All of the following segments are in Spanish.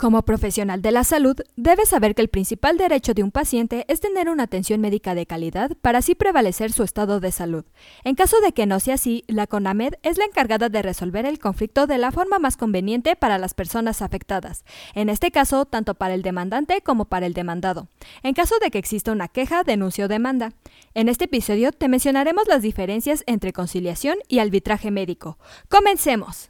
Como profesional de la salud, debes saber que el principal derecho de un paciente es tener una atención médica de calidad para así prevalecer su estado de salud. En caso de que no sea así, la CONAMED es la encargada de resolver el conflicto de la forma más conveniente para las personas afectadas, en este caso tanto para el demandante como para el demandado, en caso de que exista una queja, denuncia o demanda. En este episodio te mencionaremos las diferencias entre conciliación y arbitraje médico. ¡Comencemos!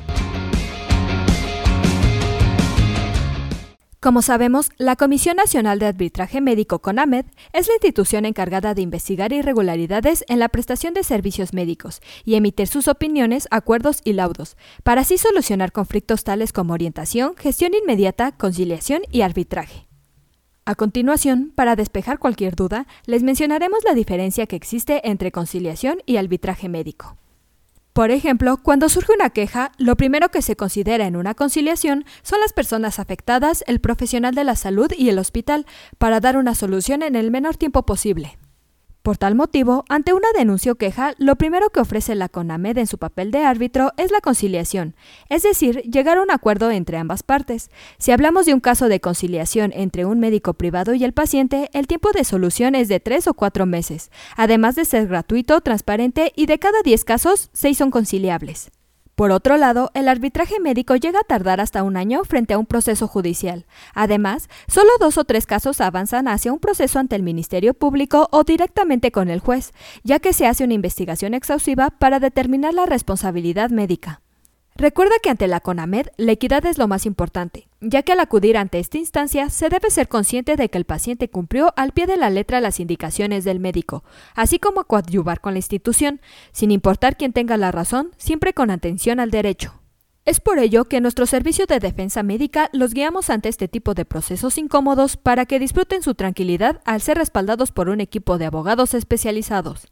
Como sabemos, la Comisión Nacional de Arbitraje Médico CONAMED es la institución encargada de investigar irregularidades en la prestación de servicios médicos y emitir sus opiniones, acuerdos y laudos, para así solucionar conflictos tales como orientación, gestión inmediata, conciliación y arbitraje. A continuación, para despejar cualquier duda, les mencionaremos la diferencia que existe entre conciliación y arbitraje médico. Por ejemplo, cuando surge una queja, lo primero que se considera en una conciliación son las personas afectadas, el profesional de la salud y el hospital, para dar una solución en el menor tiempo posible. Por tal motivo, ante una denuncia o queja, lo primero que ofrece la CONAMED en su papel de árbitro es la conciliación, es decir, llegar a un acuerdo entre ambas partes. Si hablamos de un caso de conciliación entre un médico privado y el paciente, el tiempo de solución es de tres o cuatro meses, además de ser gratuito, transparente y de cada 10 casos, 6 son conciliables. Por otro lado, el arbitraje médico llega a tardar hasta un año frente a un proceso judicial. Además, solo dos o tres casos avanzan hacia un proceso ante el Ministerio Público o directamente con el juez, ya que se hace una investigación exhaustiva para determinar la responsabilidad médica. Recuerda que ante la CONAMED la equidad es lo más importante, ya que al acudir ante esta instancia se debe ser consciente de que el paciente cumplió al pie de la letra las indicaciones del médico, así como coadyuvar con la institución, sin importar quién tenga la razón, siempre con atención al derecho. Es por ello que en nuestro servicio de defensa médica los guiamos ante este tipo de procesos incómodos para que disfruten su tranquilidad al ser respaldados por un equipo de abogados especializados.